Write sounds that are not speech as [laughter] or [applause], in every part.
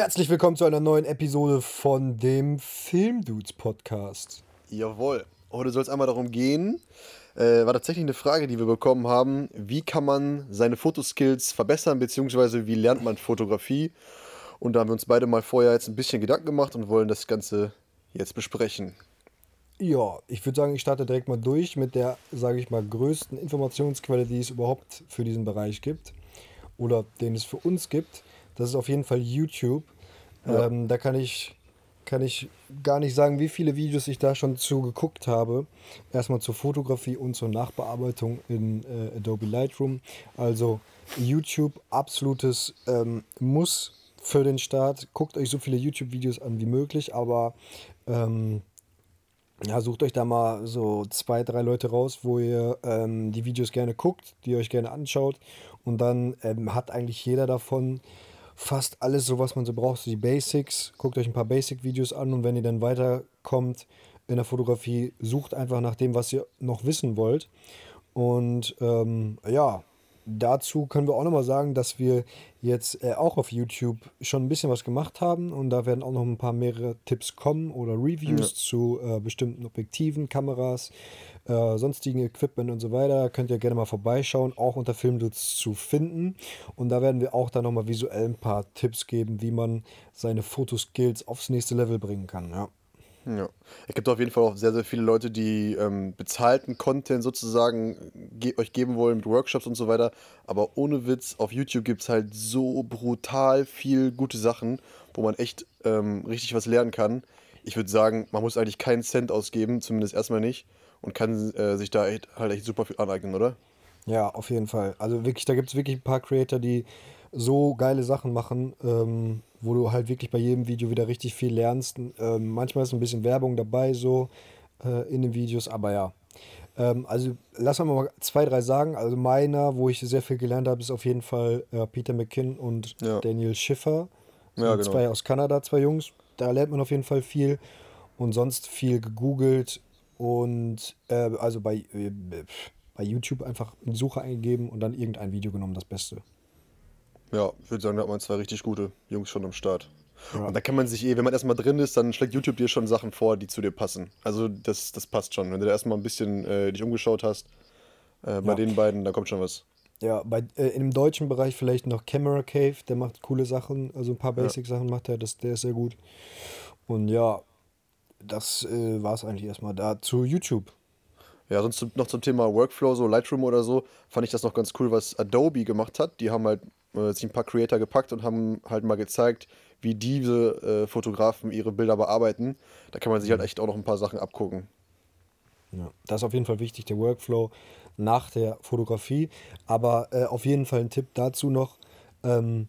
Herzlich willkommen zu einer neuen Episode von dem Filmdudes Podcast. Jawohl. Heute soll es einmal darum gehen, äh, war tatsächlich eine Frage, die wir bekommen haben, wie kann man seine Fotoskills verbessern, beziehungsweise wie lernt man Fotografie? Und da haben wir uns beide mal vorher jetzt ein bisschen Gedanken gemacht und wollen das Ganze jetzt besprechen. Ja, ich würde sagen, ich starte direkt mal durch mit der, sage ich mal, größten Informationsquelle, die es überhaupt für diesen Bereich gibt oder den es für uns gibt. Das ist auf jeden Fall YouTube. Ja. Ähm, da kann ich, kann ich gar nicht sagen, wie viele Videos ich da schon zu geguckt habe. Erstmal zur Fotografie und zur Nachbearbeitung in äh, Adobe Lightroom. Also YouTube, absolutes ähm, Muss für den Start. Guckt euch so viele YouTube-Videos an wie möglich, aber ähm, ja, sucht euch da mal so zwei, drei Leute raus, wo ihr ähm, die Videos gerne guckt, die ihr euch gerne anschaut. Und dann ähm, hat eigentlich jeder davon fast alles, so was man so braucht, so die Basics. Guckt euch ein paar Basic-Videos an und wenn ihr dann weiterkommt in der Fotografie, sucht einfach nach dem, was ihr noch wissen wollt. Und ähm, ja, dazu können wir auch nochmal sagen, dass wir jetzt äh, auch auf YouTube schon ein bisschen was gemacht haben und da werden auch noch ein paar mehrere Tipps kommen oder Reviews zu äh, bestimmten Objektiven, Kameras, äh, sonstigen Equipment und so weiter. Könnt ihr gerne mal vorbeischauen, auch unter Filmdudes zu finden. Und da werden wir auch dann nochmal visuell ein paar Tipps geben, wie man seine Fotoskills aufs nächste Level bringen kann. Ja. Ja. Es gibt auf jeden Fall auch sehr, sehr viele Leute, die ähm, bezahlten Content sozusagen ge euch geben wollen mit Workshops und so weiter. Aber ohne Witz, auf YouTube gibt es halt so brutal viel gute Sachen, wo man echt ähm, richtig was lernen kann. Ich würde sagen, man muss eigentlich keinen Cent ausgeben, zumindest erstmal nicht. Und kann äh, sich da echt, halt echt super viel aneignen, oder? Ja, auf jeden Fall. Also wirklich, da gibt es wirklich ein paar Creator, die so geile Sachen machen, ähm, wo du halt wirklich bei jedem Video wieder richtig viel lernst. Ähm, manchmal ist ein bisschen Werbung dabei, so äh, in den Videos, aber ja. Ähm, also lass wir mal zwei, drei sagen. Also meiner, wo ich sehr viel gelernt habe, ist auf jeden Fall äh, Peter McKinn und Ja. Daniel Schiffer. Ja, genau. Zwei aus Kanada, zwei Jungs. Da lernt man auf jeden Fall viel. Und sonst viel gegoogelt und äh, also bei, äh, bei YouTube einfach eine Suche eingegeben und dann irgendein Video genommen, das Beste. Ja, ich würde sagen, da hat man zwei richtig gute Jungs schon am Start. Ja. Und da kann man sich eh, wenn man erstmal drin ist, dann schlägt YouTube dir schon Sachen vor, die zu dir passen. Also das, das passt schon. Wenn du da erstmal ein bisschen äh, dich umgeschaut hast, äh, bei Ja. den beiden, dann kommt schon was. Ja, bei, äh, im deutschen Bereich vielleicht noch Camera Cave, der macht coole Sachen, also ein paar. Basic-Sachen macht er, das, der ist sehr gut. Und ja, das äh, war es eigentlich erstmal da zu YouTube. Ja, sonst noch zum Thema Workflow, so Lightroom oder so, fand ich das noch ganz cool, was Adobe gemacht hat. Die haben halt äh, sich ein paar Creator gepackt und haben halt mal gezeigt, wie diese äh, Fotografen ihre Bilder bearbeiten. Da kann man sich halt echt auch noch ein paar Sachen abgucken. Ja, das ist auf jeden Fall wichtig, der Workflow nach der Fotografie. Aber äh, auf jeden Fall ein Tipp dazu noch ähm,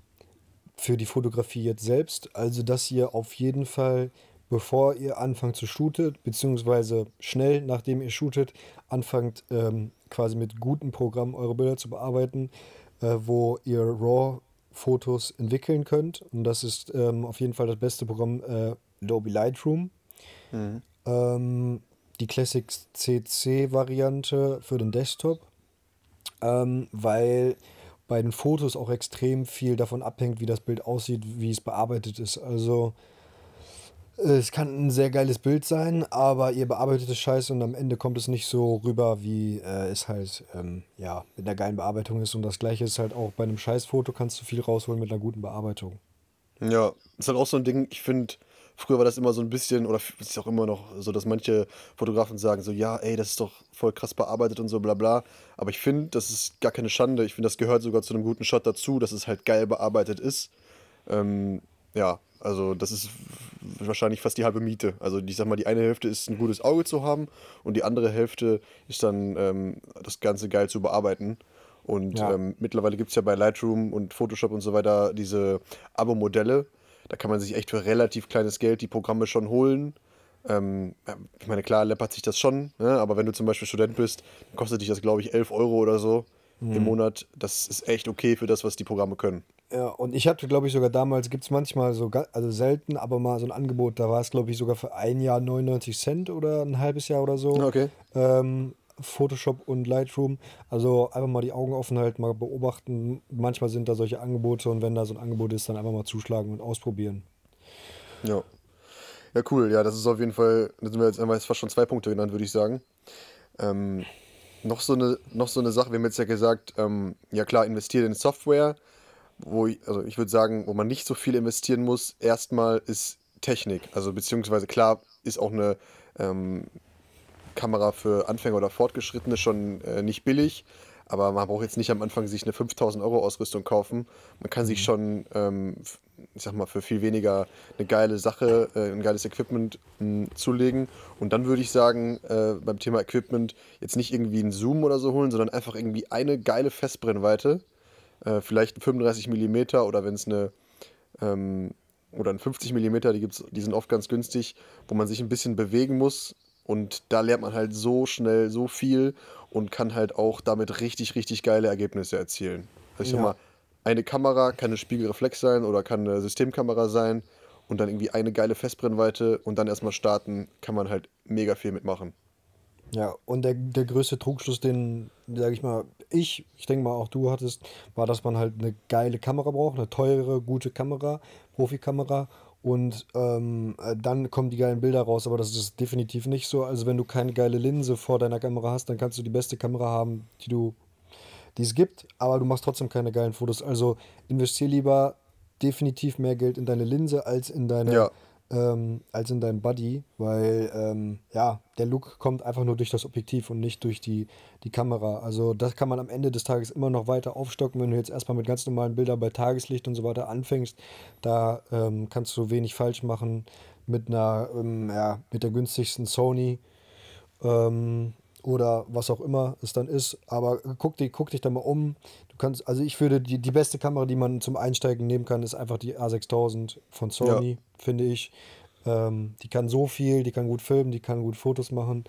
für die Fotografie jetzt selbst. Also, dass ihr auf jeden Fall, bevor ihr anfangt zu shooten, beziehungsweise schnell nachdem ihr shootet, anfangt ähm, quasi mit guten Programmen eure Bilder zu bearbeiten, äh, wo ihr RAW-Fotos entwickeln könnt. Und das ist ähm, auf jeden Fall das beste Programm, äh, Adobe Lightroom. Ähm, die Classic CC-Variante für den Desktop, ähm, weil bei den Fotos auch extrem viel davon abhängt, wie das Bild aussieht, wie es bearbeitet ist. Also es kann ein sehr geiles Bild sein, aber ihr bearbeitet es scheiße und am Ende kommt es nicht so rüber, wie äh, es halt ähm, ja, mit einer geilen Bearbeitung ist. Und das gleiche ist halt auch bei einem Scheißfoto, kannst du viel rausholen mit einer guten Bearbeitung. Ja, ist halt auch so ein Ding, ich finde, früher war das immer so ein bisschen, oder es ist auch immer noch so, dass manche Fotografen sagen so, ja, ey, das ist doch voll krass bearbeitet und so, bla bla. Aber ich finde, das ist gar keine Schande. Ich finde, das gehört sogar zu einem guten Shot dazu, dass es halt geil bearbeitet ist. Ähm, ja, also das ist wahrscheinlich fast die halbe Miete. Also ich sag mal, die eine Hälfte ist ein gutes Auge zu haben und die andere Hälfte ist dann ähm, das Ganze geil zu bearbeiten. Und Ja. ähm, mittlerweile gibt es ja bei Lightroom und Photoshop und so weiter diese Abo-Modelle. Da kann man sich echt für relativ kleines Geld die Programme schon holen. Ähm, ich meine, klar läppert sich das schon, ne? aber wenn du zum Beispiel Student bist, kostet dich das, glaube ich, 11 Euro oder so im Monat. Das ist echt okay für das, was die Programme können. Ja, und ich hatte, glaube ich, sogar damals, gibt es manchmal so, also selten, aber mal so ein Angebot, da war es, glaube ich, sogar für ein Jahr 99 Cent oder ein halbes Jahr oder so. Okay. Ähm, Photoshop und Lightroom. Also einfach mal die Augen offen halten, mal beobachten. Manchmal sind da solche Angebote und wenn da so ein Angebot ist, dann einfach mal zuschlagen und ausprobieren. Ja. Ja, cool. Ja, das ist auf jeden Fall, da sind wir jetzt einmal fast schon zwei Punkte genannt, würde ich sagen. Ähm, noch so eine, noch so eine Sache, wir haben jetzt ja gesagt, ähm, ja klar, investieren in Software, wo ich, also ich würde sagen, wo man nicht so viel investieren muss, erstmal ist Technik. Also beziehungsweise klar ist auch eine ähm, Kamera für Anfänger oder Fortgeschrittene schon äh, nicht billig, aber man braucht jetzt nicht am Anfang sich eine 5000 Euro Ausrüstung kaufen. Man kann sich mhm. schon, ähm, ich sag mal, für viel weniger eine geile Sache, äh, ein geiles Equipment mh, zulegen. Und dann würde ich sagen, äh, beim Thema Equipment jetzt nicht irgendwie einen Zoom oder so holen, sondern einfach irgendwie eine geile Festbrennweite. Äh, vielleicht ein 35 mm oder wenn es eine ähm, oder ein 50 mm, die, gibt's, die sind oft ganz günstig, wo man sich ein bisschen bewegen muss, und da lernt man halt so schnell so viel und kann halt auch damit richtig, richtig geile Ergebnisse erzielen. Also ich ja. sag mal, eine Kamera kann eine Spiegelreflex sein oder kann eine Systemkamera sein und dann irgendwie eine geile Festbrennweite und dann erstmal starten, kann man halt mega viel mitmachen. Ja, und der, der größte Trugschluss, den, sag ich mal, ich, ich denke mal auch du hattest, war, dass man halt eine geile Kamera braucht, eine teure, gute Kamera, Profikamera und ähm, äh, dann kommen die geilen Bilder raus, aber das ist definitiv nicht so. Also wenn du keine geile Linse vor deiner Kamera hast, dann kannst du die beste Kamera haben, die du, die es gibt, aber du machst trotzdem keine geilen Fotos. Also investier lieber definitiv mehr Geld in deine Linse als in deine ja ähm, als in deinem Buddy, weil ähm, ja, der Look kommt einfach nur durch das Objektiv und nicht durch die, die Kamera. Also das kann man am Ende des Tages immer noch weiter aufstocken, wenn du jetzt erstmal mit ganz normalen Bildern bei Tageslicht und so weiter anfängst. Da ähm, kannst du wenig falsch machen mit einer, ähm, ja, mit der günstigsten Sony. Ähm, oder was auch immer es dann ist. Aber guck, dich, guck dich da mal um. Du kannst, also ich würde, die, die beste Kamera, die man zum Einsteigen nehmen kann, ist einfach die A6000 von Sony, ja. finde ich. Ähm, die kann so viel, die kann gut filmen, die kann gut Fotos machen.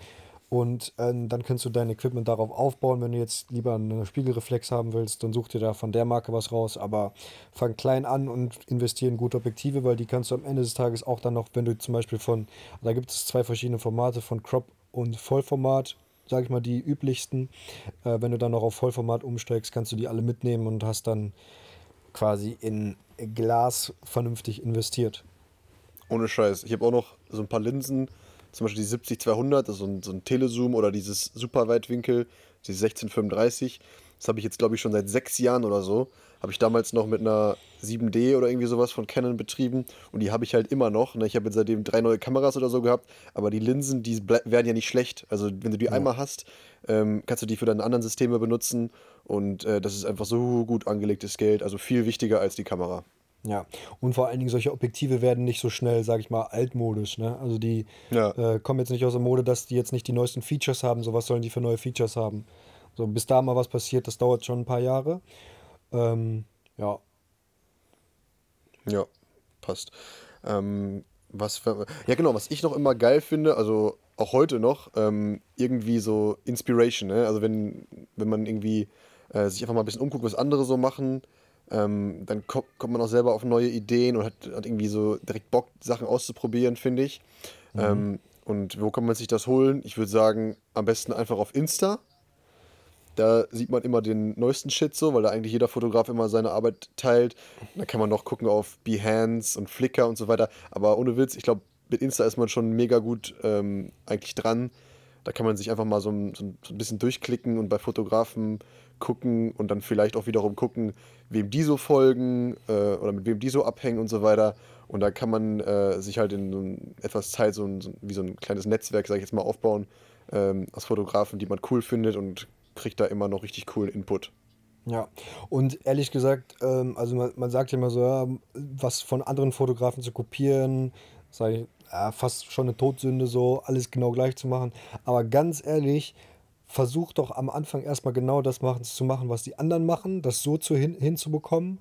Und äh, dann kannst du dein Equipment darauf aufbauen. Wenn du jetzt lieber eine Spiegelreflex haben willst, dann such dir da von der Marke was raus. Aber fang klein an und investiere in gute Objektive, weil die kannst du am Ende des Tages auch dann noch, wenn du zum Beispiel von, da gibt es zwei verschiedene Formate von Crop und Vollformat sage ich mal, die üblichsten. Äh, wenn du dann noch auf Vollformat umsteigst, kannst du die alle mitnehmen und hast dann quasi in Glas vernünftig investiert. Ohne Scheiß. Ich habe auch noch so ein paar Linsen, zum Beispiel die 70-200, so ein, so ein Telezoom oder dieses Superweitwinkel, die 1635. Das habe ich jetzt, glaube ich, schon seit sechs Jahren oder so. Habe ich damals noch mit einer 7D oder irgendwie sowas von Canon betrieben und die habe ich halt immer noch. Ne? Ich habe jetzt seitdem drei neue Kameras oder so gehabt, aber die Linsen, die werden ja nicht schlecht. Also wenn du die ja. einmal hast, ähm, kannst du die für deine anderen Systeme benutzen und äh, das ist einfach so gut angelegtes Geld, also viel wichtiger als die Kamera. Ja, und vor allen Dingen solche Objektive werden nicht so schnell, sag ich mal, altmodisch. Ne? Also die ja. äh, kommen jetzt nicht aus der Mode, dass die jetzt nicht die neuesten Features haben. So was sollen die für neue Features haben? So, bis da mal was passiert, das dauert schon ein paar Jahre. Ähm, ja. Ja, passt. Ähm, was für, ja, genau, was ich noch immer geil finde, also auch heute noch, ähm, irgendwie so Inspiration, ne? Also wenn, wenn man irgendwie äh, sich einfach mal ein bisschen umguckt, was andere so machen, ähm, dann kommt, kommt man auch selber auf neue Ideen und hat, hat irgendwie so direkt Bock, Sachen auszuprobieren, finde ich. Mhm. Ähm, und wo kann man sich das holen? Ich würde sagen, am besten einfach auf Insta. Da sieht man immer den neuesten Shit so, weil da eigentlich jeder Fotograf immer seine Arbeit teilt. Da kann man noch gucken auf Behance und Flickr und so weiter. Aber ohne Witz, ich glaube, mit Insta ist man schon mega gut ähm, eigentlich dran. Da kann man sich einfach mal so ein, so ein bisschen durchklicken und bei Fotografen gucken und dann vielleicht auch wiederum gucken, wem die so folgen äh, oder mit wem die so abhängen und so weiter. Und da kann man äh, sich halt in so etwas Zeit so, ein, so wie so ein kleines Netzwerk, sag ich jetzt mal, aufbauen ähm, aus Fotografen, die man cool findet und kriegt da immer noch richtig coolen Input. Ja, und ehrlich gesagt, ähm, also man, man sagt ja immer so, ja, was von anderen Fotografen zu kopieren, ich, ja, fast schon eine Todsünde, so alles genau gleich zu machen. Aber ganz ehrlich, versuch doch am Anfang erstmal genau das machen, zu machen, was die anderen machen, das so zu hin, hinzubekommen.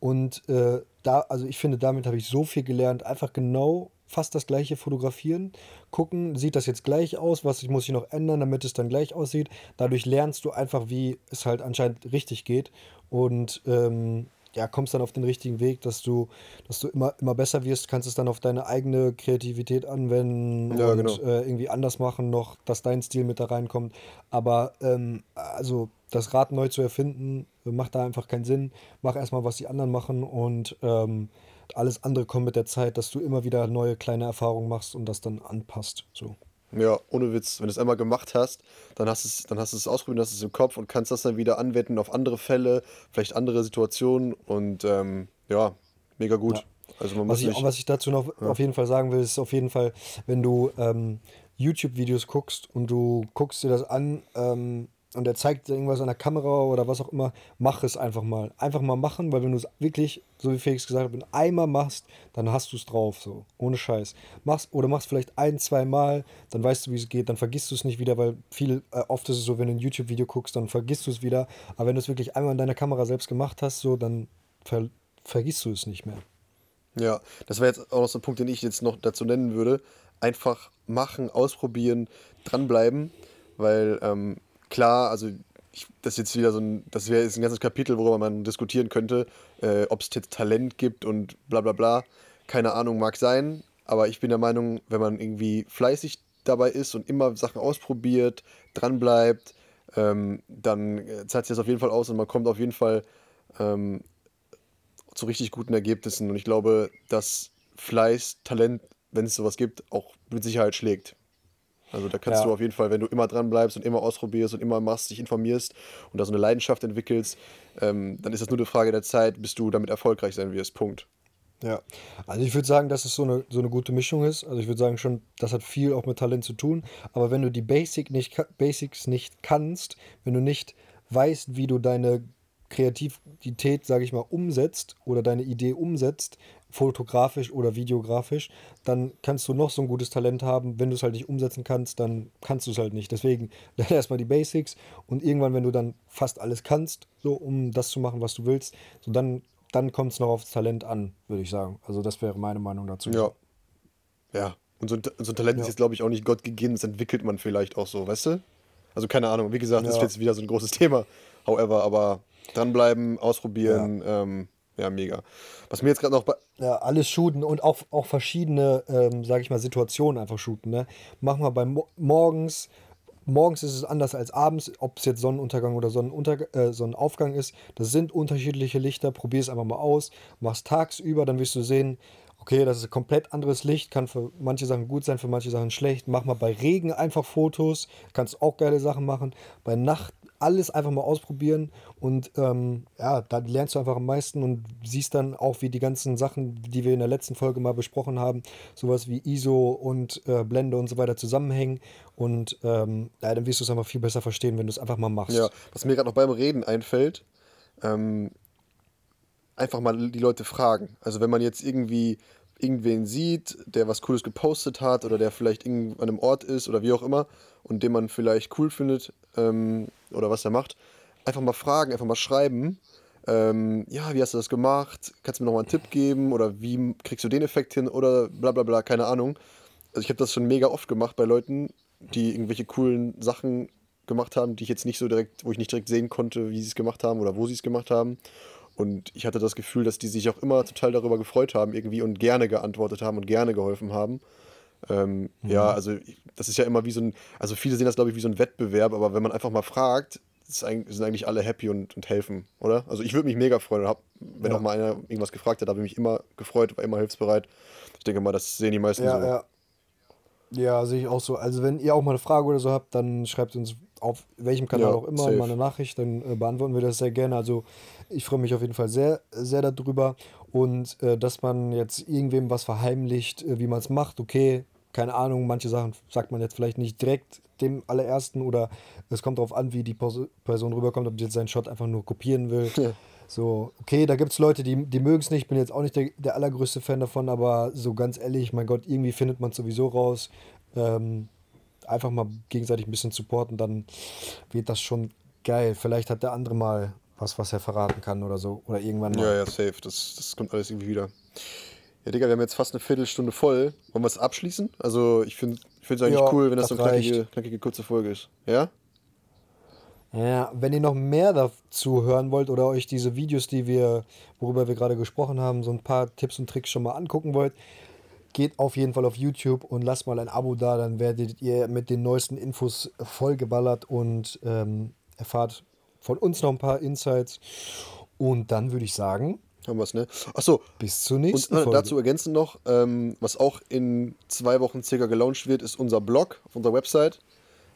Und äh, da, also ich finde, damit habe ich so viel gelernt, einfach genau fast das gleiche fotografieren, gucken, sieht das jetzt gleich aus, was muss ich noch ändern, damit es dann gleich aussieht. Dadurch lernst du einfach, wie es halt anscheinend richtig geht. Und ähm, ja, kommst dann auf den richtigen Weg, dass du, dass du immer, immer besser wirst, kannst es dann auf deine eigene Kreativität anwenden Ja, und genau. äh, irgendwie anders machen noch, dass dein Stil mit da reinkommt. Aber ähm, also das Rad neu zu erfinden, macht da einfach keinen Sinn. Mach erstmal, was die anderen machen und ähm, alles andere kommt mit der Zeit, dass du immer wieder neue kleine Erfahrungen machst und das dann anpasst. So. Ja, ohne Witz. Wenn du es einmal gemacht hast, dann hast du es, dann hast du es ausprobiert, hast es im Kopf und kannst das dann wieder anwenden auf andere Fälle, vielleicht andere Situationen und ähm, ja, mega gut. Ja. Also man Was muss ich, nicht. was ich dazu noch Ja. auf jeden Fall sagen will, ist auf jeden Fall, wenn du ähm, YouTube-Videos guckst und du guckst dir das an ähm, und er zeigt irgendwas an der Kamera oder was auch immer, mach es einfach mal. Einfach mal machen, weil wenn du es wirklich, so wie Felix gesagt hat, wenn einmal machst, dann hast du es drauf, so, ohne Scheiß. Machst oder machst vielleicht ein, zwei Mal, dann weißt du, wie es geht, dann vergisst du es nicht wieder, weil viel, äh, oft ist es so, wenn du ein YouTube-Video guckst, dann vergisst du es wieder. Aber wenn du es wirklich einmal in deiner Kamera selbst gemacht hast, so, dann ver vergisst du es nicht mehr. Ja, das wäre jetzt auch noch so ein Punkt, den ich jetzt noch dazu nennen würde. Einfach machen, ausprobieren, dranbleiben, weil ähm, klar, also ich, das ist jetzt wieder so ein, das wäre jetzt ein ganzes Kapitel, worüber man diskutieren könnte, äh, ob es jetzt Talent gibt und bla bla bla. Keine Ahnung, mag sein, aber ich bin der Meinung, wenn man irgendwie fleißig dabei ist und immer Sachen ausprobiert, dranbleibt, ähm, dann äh, zahlt sich das auf jeden Fall aus und man kommt auf jeden Fall ähm, zu richtig guten Ergebnissen. Und ich glaube, dass Fleiß, Talent, wenn es sowas gibt, auch mit Sicherheit schlägt. Also da kannst Ja. du auf jeden Fall, wenn du immer dran bleibst und immer ausprobierst und immer machst, dich informierst und da so eine Leidenschaft entwickelst, ähm, dann ist das nur eine Frage der Zeit, bis du damit erfolgreich sein wirst. Punkt. Ja, also ich würde sagen, dass es so eine, so eine gute Mischung ist. Also ich würde sagen schon, das hat viel auch mit Talent zu tun. Aber wenn du die Basic nicht, Basics nicht kannst, wenn du nicht weißt, wie du deine Kreativität, sage ich mal, umsetzt oder deine Idee umsetzt, fotografisch oder videografisch, dann kannst du noch so ein gutes Talent haben. Wenn du es halt nicht umsetzen kannst, dann kannst du es halt nicht. Deswegen [laughs] lerne erstmal die Basics und irgendwann, wenn du dann fast alles kannst, so um das zu machen, was du willst, so dann, dann kommt es noch aufs Talent an, würde ich sagen. Also das wäre meine Meinung dazu. Ja. Ja. Und so ein, so ein Talent ist Ja. jetzt, glaube ich, auch nicht Gott gegeben. Das entwickelt man vielleicht auch so, weißt du? Also keine Ahnung. Wie gesagt, das ist Ja. jetzt wieder so ein großes [laughs] Thema. However, aber dranbleiben, ausprobieren, ja, ähm, ja mega. Was mir jetzt gerade noch bei, Ja, alles shooten und auch, auch verschiedene, ähm, sage ich mal, Situationen einfach shooten. Ne? Mach mal beim Mo morgens. Morgens ist es anders als abends, ob es jetzt Sonnenuntergang oder Sonnenunter äh, Sonnenaufgang ist. Das sind unterschiedliche Lichter. Probier es einfach mal aus. Mach's tagsüber, dann wirst du sehen, okay, das ist ein komplett anderes Licht. Kann für manche Sachen gut sein, für manche Sachen schlecht. Mach mal bei Regen einfach Fotos. Kannst auch geile Sachen machen. Bei Nacht alles einfach mal ausprobieren und ähm, ja, da lernst du einfach am meisten und siehst dann auch, wie die ganzen Sachen, die wir in der letzten Folge mal besprochen haben, sowas wie ISO und äh, Blende und so weiter zusammenhängen und ähm, ja, dann wirst du es einfach viel besser verstehen, wenn du es einfach mal machst. ja, was mir gerade noch beim Reden einfällt, ähm, einfach mal die Leute fragen. Also wenn man jetzt irgendwie irgendwen sieht, der was Cooles gepostet hat oder der vielleicht an einem Ort ist oder wie auch immer und den man vielleicht cool findet ähm, oder was er macht, einfach mal fragen, einfach mal schreiben. Ähm, ja, wie hast du das gemacht? Kannst du mir noch mal einen Tipp geben? Oder wie kriegst du den Effekt hin? Oder bla bla bla, keine Ahnung. Also ich habe das schon mega oft gemacht bei Leuten, die irgendwelche coolen Sachen gemacht haben, die ich jetzt nicht so direkt, wo ich nicht direkt sehen konnte, wie sie es gemacht haben oder wo sie es gemacht haben. Und ich hatte das Gefühl, dass die sich auch immer total darüber gefreut haben irgendwie und gerne geantwortet haben und gerne geholfen haben. Ähm, Ja, also das ist ja immer wie so ein, also viele sehen das glaube ich wie so ein Wettbewerb, aber wenn man einfach mal fragt, sind eigentlich alle happy und, und helfen, oder? Also ich würde mich mega freuen, hab, wenn Ja. auch mal einer irgendwas gefragt hat, habe ich mich immer gefreut, war immer hilfsbereit. Ich denke mal, das sehen die meisten Ja, so. ja. Ja, sehe ich auch so. Also wenn ihr auch mal eine Frage oder so habt, dann schreibt uns auf welchem Kanal Ja, auch immer safe. mal eine Nachricht, dann äh, beantworten wir das sehr gerne. Also ich freue mich auf jeden Fall sehr, sehr darüber. Und äh, dass man jetzt irgendwem was verheimlicht, äh, wie man es macht, okay, keine Ahnung, manche Sachen sagt man jetzt vielleicht nicht direkt dem allerersten oder es kommt darauf an, wie die Person rüberkommt, ob die jetzt seinen Shot einfach nur kopieren will. Ja. So, okay, da gibt es Leute, die, die mögen es nicht. Ich bin jetzt auch nicht der, der allergrößte Fan davon, aber so ganz ehrlich, mein Gott, irgendwie findet man es sowieso raus. Ähm, einfach mal gegenseitig ein bisschen supporten, dann wird das schon geil. Vielleicht hat der andere mal was, was er verraten kann oder so. Oder irgendwann mal. Ja, ja, safe. Das, das kommt alles irgendwie wieder. Ja, Digga, wir haben jetzt fast eine Viertelstunde voll. Wollen wir es abschließen? Also, ich finde es eigentlich Ja, cool, wenn das, das so eine knackige, knackige kurze Folge ist. Ja? Ja, wenn ihr noch mehr dazu hören wollt oder euch diese Videos, die wir, worüber wir gerade gesprochen haben, so ein paar Tipps und Tricks schon mal angucken wollt, geht auf jeden Fall auf YouTube und lasst mal ein Abo da, dann werdet ihr mit den neuesten Infos vollgeballert und ähm, erfahrt von uns noch ein paar Insights. Und dann würde ich sagen, Haben wir es, ne? Achso, bis zur und nächsten äh, Folge. dazu ergänzen noch, ähm, was auch in zwei Wochen circa gelauncht wird, ist unser Blog auf unserer Website.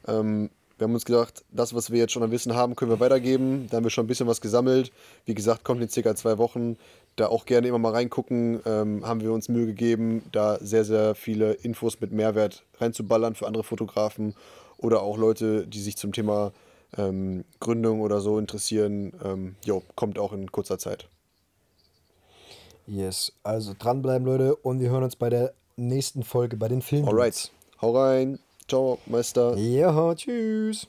Ähm, wir haben uns gedacht, das, was wir jetzt schon an Wissen haben, können wir weitergeben. Da haben wir schon ein bisschen was gesammelt. Wie gesagt, kommt in circa zwei Wochen. Da auch gerne immer mal reingucken. Ähm, haben wir uns Mühe gegeben, da sehr, sehr viele Infos mit Mehrwert reinzuballern für andere Fotografen oder auch Leute, die sich zum Thema ähm, Gründung oder so interessieren. Ähm, jo, kommt auch in kurzer Zeit. Yes, also dranbleiben, Leute, und wir hören uns bei der nächsten Folge bei den Filmen. Alright, hau rein. Ciao, Meister. Ja, tschüss.